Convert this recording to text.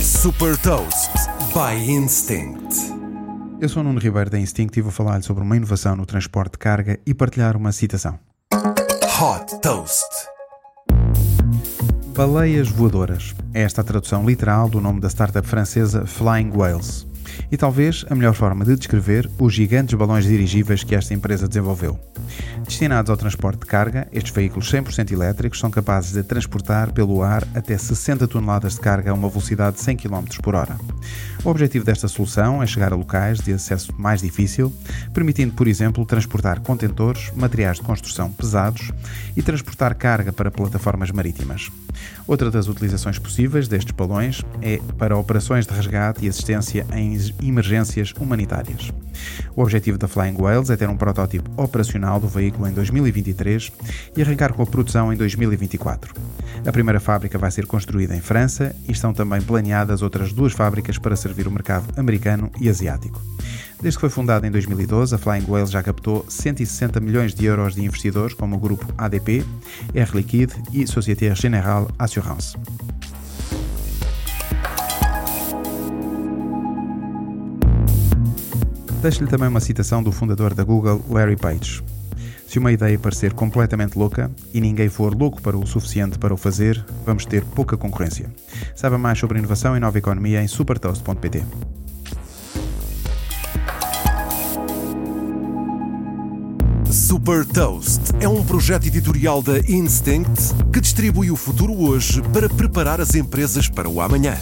Super Toast by Instinct. Eu sou o Nuno Ribeiro da Instinct e vou falar-lhe sobre uma inovação no transporte de carga e partilhar uma citação. Hot Toast. Baleias voadoras. É esta a tradução literal do nome da startup francesa Flying Whales. E talvez a melhor forma de descrever os gigantes balões dirigíveis que esta empresa desenvolveu. Destinados ao transporte de carga, estes veículos 100% elétricos são capazes de transportar pelo ar até 60 toneladas de carga a uma velocidade de 100 km por hora. O objetivo desta solução é chegar a locais de acesso mais difícil, permitindo, por exemplo, transportar contentores, materiais de construção pesados e transportar carga para plataformas marítimas. Outra das utilizações possíveis destes balões é para operações de resgate e assistência em emergências humanitárias. O objetivo da Flying Whales é ter um protótipo operacional do veículo em 2023 e arrancar com a produção em 2024. A primeira fábrica vai ser construída em França e estão também planeadas outras duas fábricas para servir o mercado americano e asiático. Desde que foi fundada em 2012, a Flying Whales já captou 160 milhões de euros de investidores como o grupo ADP, Air Liquide e Société Générale Assurance. Deixo-lhe também uma citação do fundador da Google, Larry Page. Se uma ideia parecer completamente louca e ninguém for louco para o suficiente para o fazer, vamos ter pouca concorrência. Saiba mais sobre inovação e nova economia em supertoast.pt. Super Toast é um projeto editorial da Instinct que distribui o futuro hoje para preparar as empresas para o amanhã.